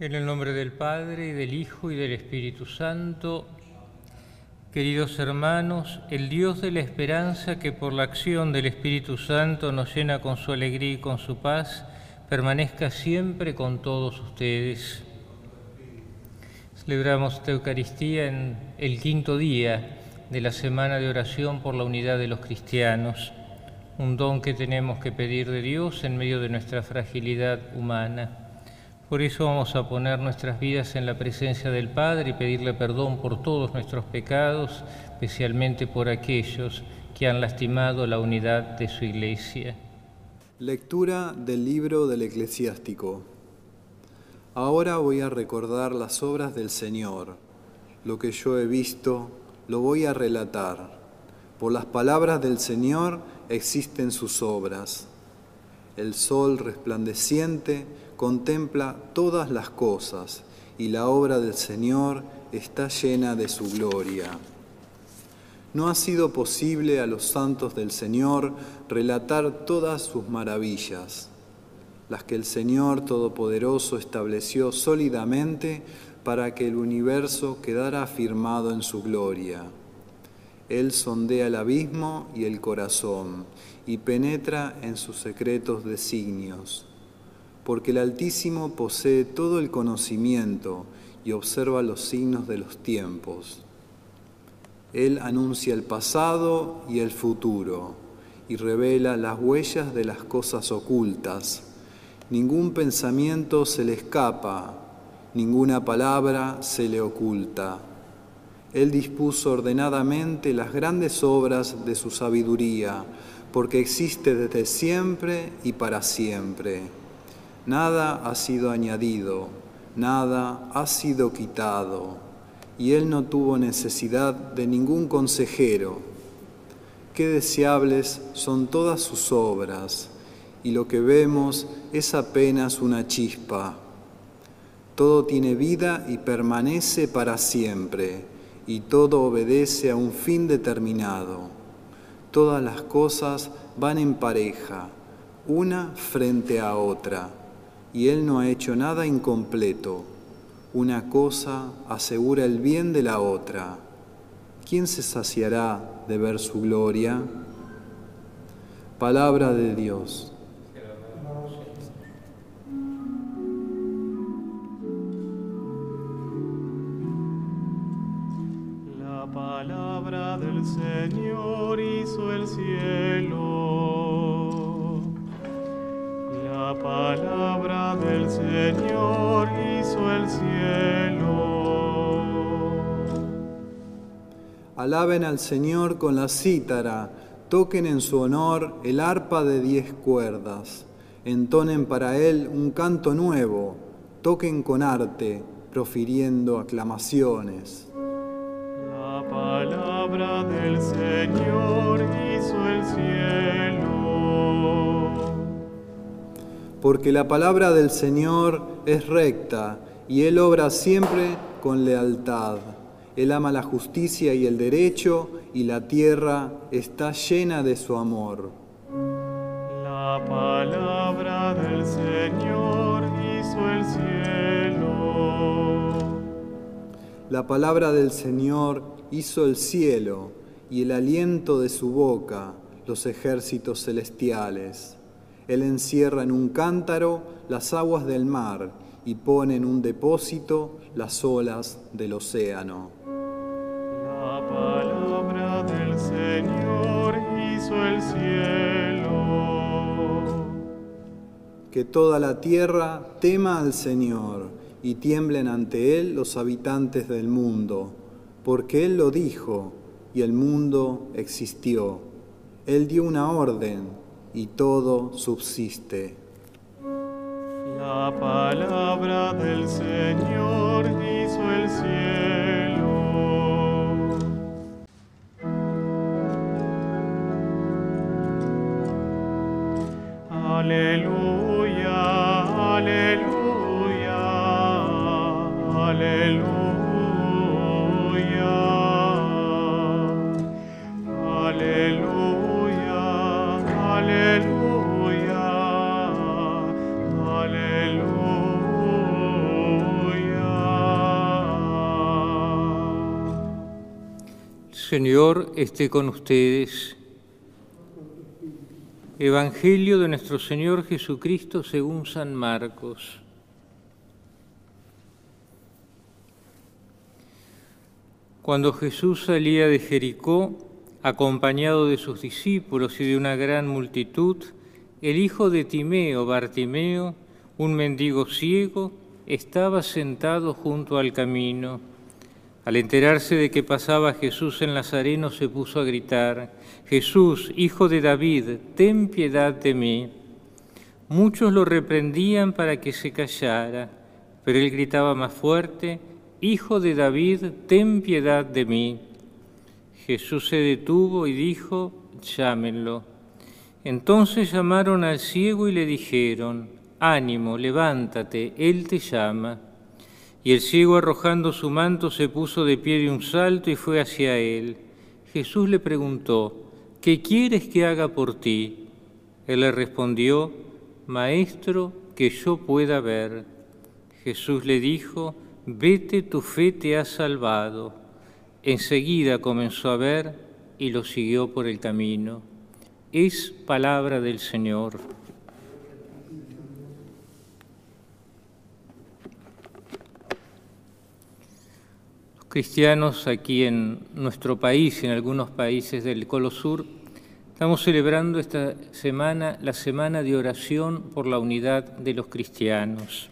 En el nombre del Padre, y del Hijo, y del Espíritu Santo, queridos hermanos, el Dios de la esperanza que por la acción del Espíritu Santo nos llena con su alegría y con su paz, permanezca siempre con todos ustedes. Celebramos esta Eucaristía en el quinto día de la semana de oración por la unidad de los cristianos, un don que tenemos que pedir de Dios en medio de nuestra fragilidad humana. Por eso vamos a poner nuestras vidas en la presencia del Padre y pedirle perdón por todos nuestros pecados, especialmente por aquellos que han lastimado la unidad de su iglesia. Lectura del libro del eclesiástico. Ahora voy a recordar las obras del Señor. Lo que yo he visto, lo voy a relatar. Por las palabras del Señor existen sus obras. El sol resplandeciente contempla todas las cosas y la obra del Señor está llena de su gloria. No ha sido posible a los santos del Señor relatar todas sus maravillas, las que el Señor Todopoderoso estableció sólidamente para que el universo quedara afirmado en su gloria. Él sondea el abismo y el corazón y penetra en sus secretos designios porque el Altísimo posee todo el conocimiento y observa los signos de los tiempos. Él anuncia el pasado y el futuro y revela las huellas de las cosas ocultas. Ningún pensamiento se le escapa, ninguna palabra se le oculta. Él dispuso ordenadamente las grandes obras de su sabiduría, porque existe desde siempre y para siempre Nada ha sido añadido, nada ha sido quitado, y él no tuvo necesidad de ningún consejero. Qué deseables son todas sus obras, y lo que vemos es apenas una chispa. Todo tiene vida y permanece para siempre, y todo obedece a un fin determinado. Todas las cosas van en pareja, una frente a otra y Él no ha hecho nada incompleto. Una cosa asegura el bien de la otra. ¿Quién se saciará de ver su gloria? Palabra de Dios. La palabra del Señor Alaben al Señor con la cítara, toquen en su honor el arpa de diez cuerdas, entonen para él un canto nuevo, toquen con arte, profiriendo aclamaciones. La palabra del Señor hizo el cielo porque la palabra del Señor es recta y Él obra siempre con lealtad. Él ama la justicia y el derecho y la tierra está llena de su amor. La palabra del Señor hizo el cielo. La palabra del Señor hizo el cielo y el aliento de su boca los ejércitos celestiales. Él encierra en un cántaro las aguas del mar y pone en un depósito las olas del océano. Cielo. Que toda la tierra tema al Señor y tiemblen ante Él los habitantes del mundo, porque Él lo dijo y el mundo existió. Él dio una orden y todo subsiste. La palabra del Señor hizo el cielo. Señor esté con ustedes. Evangelio de nuestro Señor Jesucristo según San Marcos. Cuando Jesús salía de Jericó, acompañado de sus discípulos y de una gran multitud, el hijo de Timeo, Bartimeo, un mendigo ciego, estaba sentado junto al camino. Al enterarse de que pasaba Jesús en Nazareno, se puso a gritar, Jesús, hijo de David, ten piedad de mí. Muchos lo reprendían para que se callara, pero él gritaba más fuerte, Hijo de David, ten piedad de mí. Jesús se detuvo y dijo, llámenlo. Entonces llamaron al ciego y le dijeron, ánimo, levántate, él te llama. Y el ciego arrojando su manto se puso de pie de un salto y fue hacia él. Jesús le preguntó, ¿qué quieres que haga por ti? Él le respondió, Maestro, que yo pueda ver. Jesús le dijo, vete, tu fe te ha salvado. Enseguida comenzó a ver y lo siguió por el camino. Es palabra del Señor. Cristianos aquí en nuestro país y en algunos países del Colo Sur estamos celebrando esta semana la semana de oración por la unidad de los cristianos,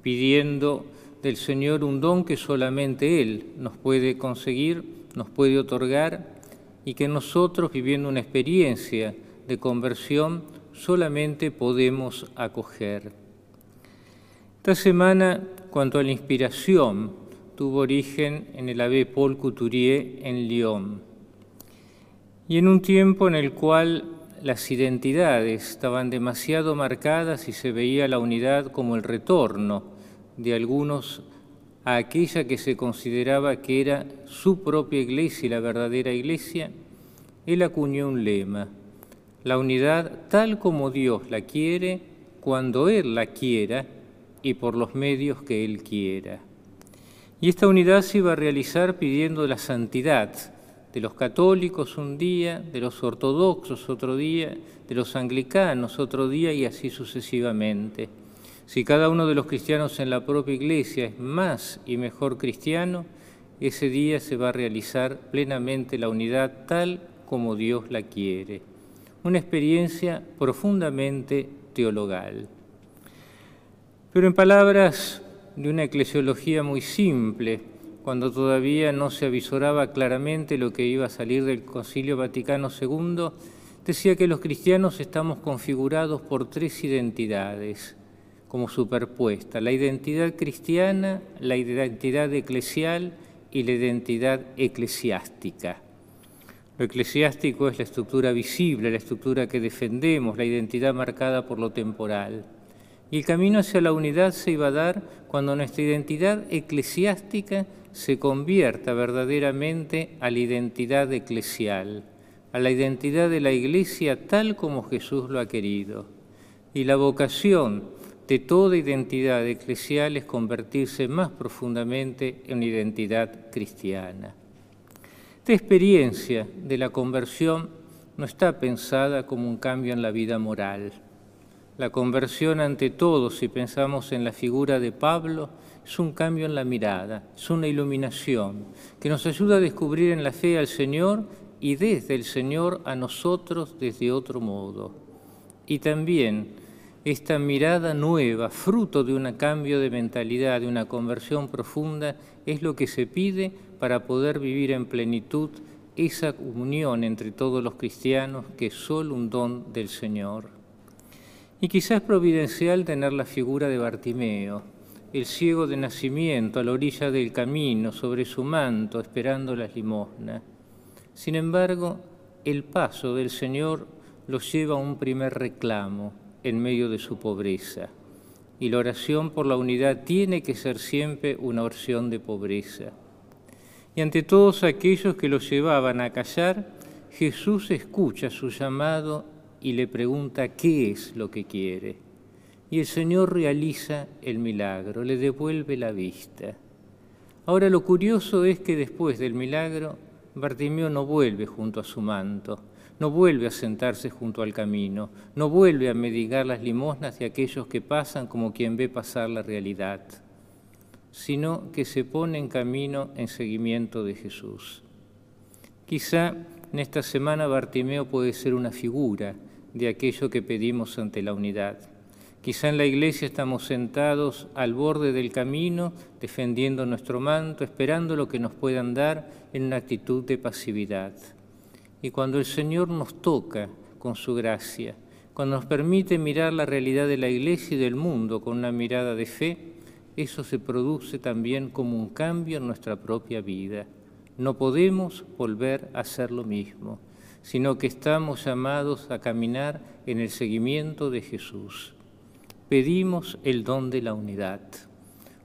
pidiendo del Señor un don que solamente Él nos puede conseguir, nos puede otorgar y que nosotros, viviendo una experiencia de conversión, solamente podemos acoger. Esta semana, cuanto a la inspiración, tuvo origen en el abbé Paul Couturier en Lyon. Y en un tiempo en el cual las identidades estaban demasiado marcadas y se veía la unidad como el retorno de algunos a aquella que se consideraba que era su propia iglesia y la verdadera iglesia, él acuñó un lema, la unidad tal como Dios la quiere, cuando Él la quiera y por los medios que Él quiera. Y esta unidad se iba a realizar pidiendo la santidad de los católicos un día, de los ortodoxos otro día, de los anglicanos otro día y así sucesivamente. Si cada uno de los cristianos en la propia iglesia es más y mejor cristiano, ese día se va a realizar plenamente la unidad tal como Dios la quiere. Una experiencia profundamente teologal. Pero en palabras de una eclesiología muy simple, cuando todavía no se avisoraba claramente lo que iba a salir del Concilio Vaticano II, decía que los cristianos estamos configurados por tres identidades como superpuesta, la identidad cristiana, la identidad eclesial y la identidad eclesiástica. Lo eclesiástico es la estructura visible, la estructura que defendemos, la identidad marcada por lo temporal. Y el camino hacia la unidad se iba a dar cuando nuestra identidad eclesiástica se convierta verdaderamente a la identidad eclesial, a la identidad de la Iglesia tal como Jesús lo ha querido. Y la vocación de toda identidad eclesial es convertirse más profundamente en identidad cristiana. Esta experiencia de la conversión no está pensada como un cambio en la vida moral. La conversión ante todo, si pensamos en la figura de Pablo, es un cambio en la mirada, es una iluminación que nos ayuda a descubrir en la fe al Señor y desde el Señor a nosotros desde otro modo. Y también esta mirada nueva, fruto de un cambio de mentalidad, de una conversión profunda, es lo que se pide para poder vivir en plenitud esa unión entre todos los cristianos que es solo un don del Señor. Y quizás providencial tener la figura de Bartimeo, el ciego de nacimiento a la orilla del camino, sobre su manto, esperando las limosnas. Sin embargo, el paso del Señor lo lleva a un primer reclamo, en medio de su pobreza. Y la oración por la unidad tiene que ser siempre una oración de pobreza. Y ante todos aquellos que lo llevaban a callar, Jesús escucha su llamado y le pregunta qué es lo que quiere. Y el Señor realiza el milagro, le devuelve la vista. Ahora lo curioso es que después del milagro Bartimeo no vuelve junto a su manto, no vuelve a sentarse junto al camino, no vuelve a medigar las limosnas de aquellos que pasan como quien ve pasar la realidad, sino que se pone en camino en seguimiento de Jesús. Quizá en esta semana Bartimeo puede ser una figura de aquello que pedimos ante la unidad. Quizá en la iglesia estamos sentados al borde del camino, defendiendo nuestro manto, esperando lo que nos puedan dar en una actitud de pasividad. Y cuando el Señor nos toca con su gracia, cuando nos permite mirar la realidad de la iglesia y del mundo con una mirada de fe, eso se produce también como un cambio en nuestra propia vida. No podemos volver a hacer lo mismo, sino que estamos llamados a caminar en el seguimiento de Jesús. Pedimos el don de la unidad.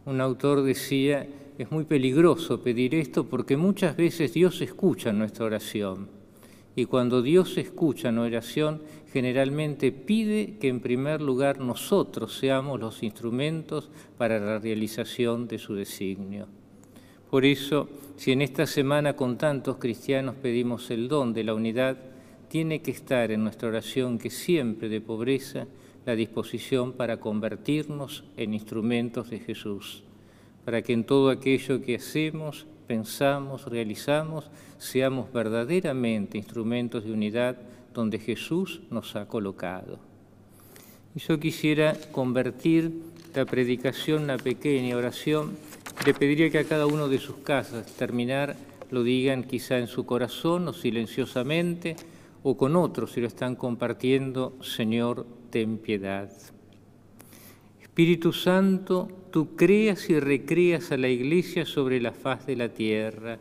Un autor decía, es muy peligroso pedir esto porque muchas veces Dios escucha nuestra oración y cuando Dios escucha una oración, generalmente pide que en primer lugar nosotros seamos los instrumentos para la realización de su designio. Por eso, si en esta semana con tantos cristianos pedimos el don de la unidad, tiene que estar en nuestra oración que siempre de pobreza la disposición para convertirnos en instrumentos de Jesús, para que en todo aquello que hacemos pensamos, realizamos, seamos verdaderamente instrumentos de unidad donde Jesús nos ha colocado. Y yo quisiera convertir la predicación una pequeña oración. Le pediría que a cada uno de sus casas terminar lo digan quizá en su corazón o silenciosamente o con otros si lo están compartiendo, Señor, ten piedad. Espíritu Santo, tú creas y recreas a la Iglesia sobre la faz de la tierra.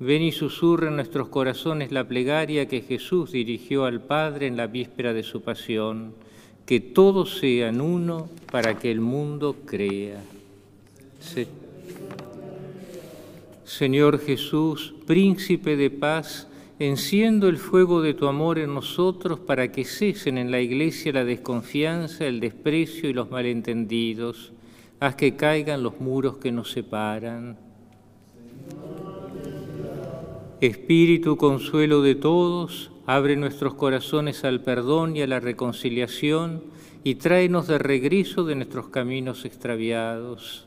Ven y susurra en nuestros corazones la plegaria que Jesús dirigió al Padre en la víspera de su pasión, que todos sean uno para que el mundo crea. Señor Jesús, príncipe de paz, enciendo el fuego de tu amor en nosotros para que cesen en la iglesia la desconfianza, el desprecio y los malentendidos. Haz que caigan los muros que nos separan. Espíritu consuelo de todos, abre nuestros corazones al perdón y a la reconciliación y tráenos de regreso de nuestros caminos extraviados.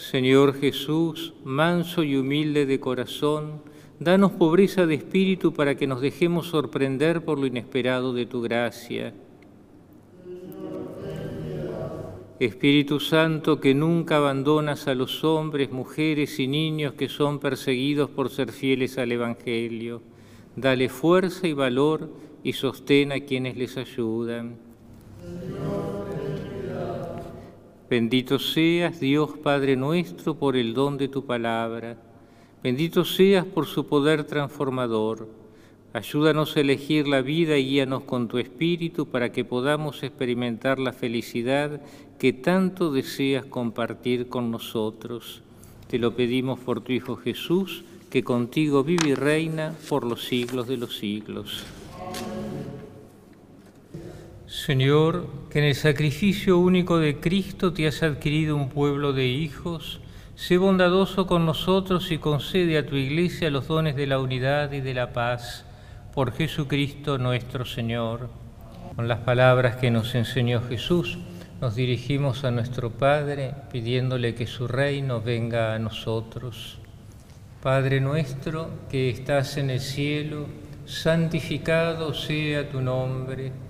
Señor Jesús, manso y humilde de corazón, danos pobreza de espíritu para que nos dejemos sorprender por lo inesperado de tu gracia. Espíritu Santo, que nunca abandonas a los hombres, mujeres y niños que son perseguidos por ser fieles al Evangelio, dale fuerza y valor y sostén a quienes les ayudan. Bendito seas, Dios Padre nuestro, por el don de tu palabra. Bendito seas por su poder transformador. Ayúdanos a elegir la vida y guíanos con tu espíritu para que podamos experimentar la felicidad que tanto deseas compartir con nosotros. Te lo pedimos por tu Hijo Jesús, que contigo vive y reina por los siglos de los siglos. Señor, que en el sacrificio único de Cristo te has adquirido un pueblo de hijos, sé bondadoso con nosotros y concede a tu Iglesia los dones de la unidad y de la paz, por Jesucristo nuestro Señor. Con las palabras que nos enseñó Jesús, nos dirigimos a nuestro Padre pidiéndole que su reino venga a nosotros. Padre nuestro que estás en el cielo, santificado sea tu nombre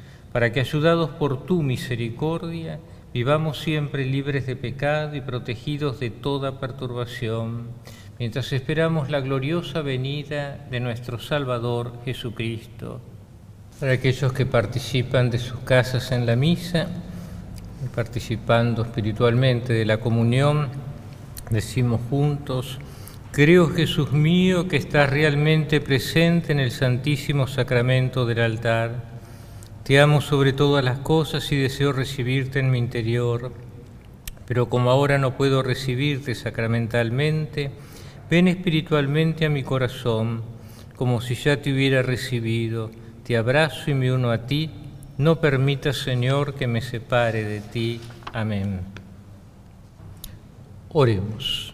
para que ayudados por tu misericordia vivamos siempre libres de pecado y protegidos de toda perturbación, mientras esperamos la gloriosa venida de nuestro Salvador Jesucristo. Para aquellos que participan de sus casas en la misa, participando espiritualmente de la comunión, decimos juntos, Creo, Jesús mío, que estás realmente presente en el Santísimo Sacramento del altar. Te amo sobre todas las cosas y deseo recibirte en mi interior. Pero como ahora no puedo recibirte sacramentalmente, ven espiritualmente a mi corazón, como si ya te hubiera recibido. Te abrazo y me uno a ti. No permitas, Señor, que me separe de ti. Amén. Oremos.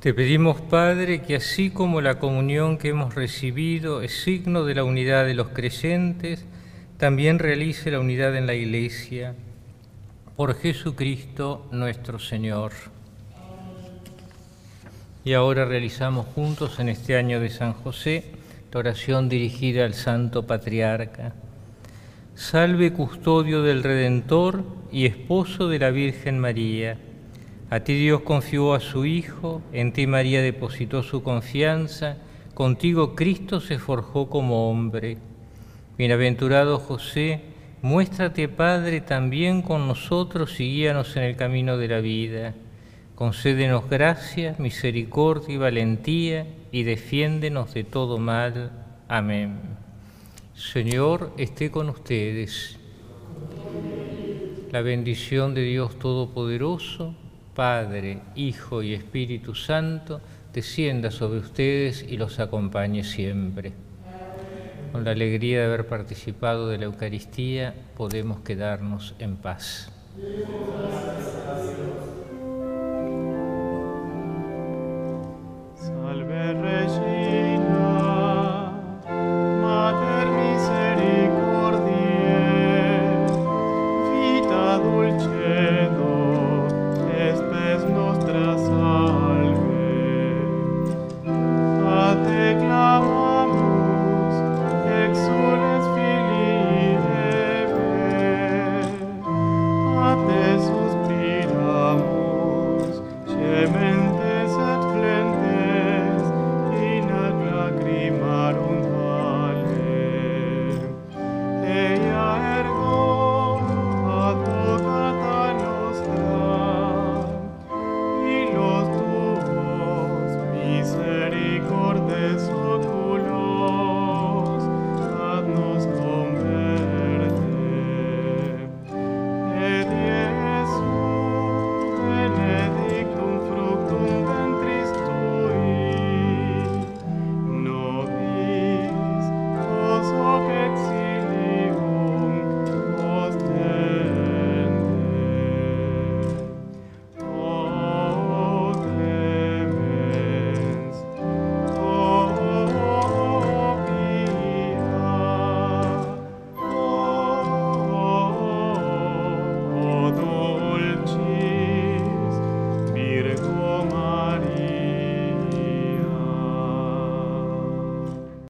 Te pedimos, Padre, que así como la comunión que hemos recibido es signo de la unidad de los creyentes, también realice la unidad en la Iglesia. Por Jesucristo nuestro Señor. Y ahora realizamos juntos en este año de San José la oración dirigida al Santo Patriarca. Salve custodio del Redentor y esposo de la Virgen María a ti Dios confió a su Hijo, en ti María depositó su confianza, contigo Cristo se forjó como hombre. Bienaventurado José, muéstrate Padre también con nosotros y guíanos en el camino de la vida. Concédenos gracia, misericordia y valentía y defiéndenos de todo mal. Amén. Señor, esté con ustedes. La bendición de Dios Todopoderoso, Padre, Hijo y Espíritu Santo, descienda sobre ustedes y los acompañe siempre. Con la alegría de haber participado de la Eucaristía, podemos quedarnos en paz.